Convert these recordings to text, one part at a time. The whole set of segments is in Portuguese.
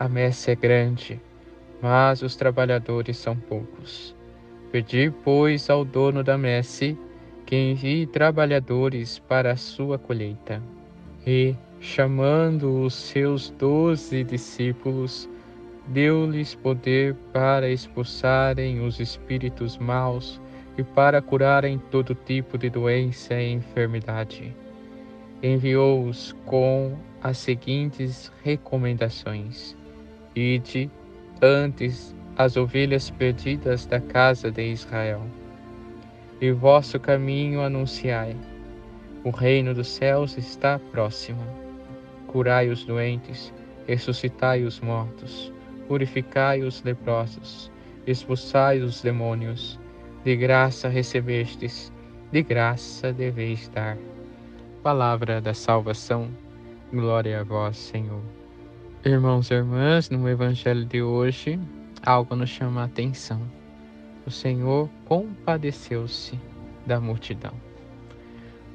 a messe é grande, mas os trabalhadores são poucos. Pedi, pois, ao dono da messe que envie trabalhadores para a sua colheita. E, chamando os seus doze discípulos, deu-lhes poder para expulsarem os espíritos maus e para curarem todo tipo de doença e enfermidade. Enviou-os com as seguintes recomendações Ide antes as ovelhas perdidas da casa de Israel. E vosso caminho anunciai. O reino dos céus está próximo. Curai os doentes, ressuscitai os mortos, purificai os leprosos, expulsai os demônios. De graça recebestes, de graça deveis dar. Palavra da salvação. Glória a vós, Senhor. Irmãos e irmãs, no Evangelho de hoje, algo nos chama a atenção. O Senhor compadeceu-se da multidão.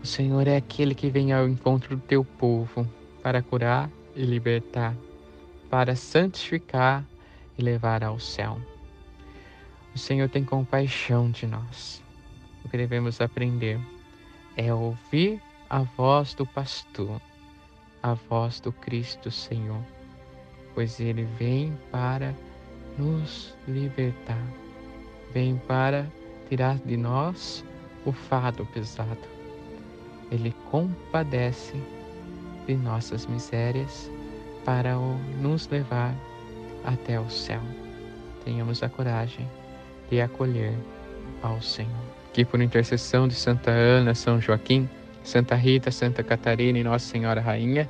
O Senhor é aquele que vem ao encontro do teu povo para curar e libertar, para santificar e levar ao céu. O Senhor tem compaixão de nós. O que devemos aprender é ouvir a voz do pastor, a voz do Cristo Senhor pois ele vem para nos libertar, vem para tirar de nós o fardo pesado. Ele compadece de nossas misérias para nos levar até o céu. Tenhamos a coragem de acolher ao Senhor. Que por intercessão de Santa Ana, São Joaquim, Santa Rita, Santa Catarina e Nossa Senhora Rainha,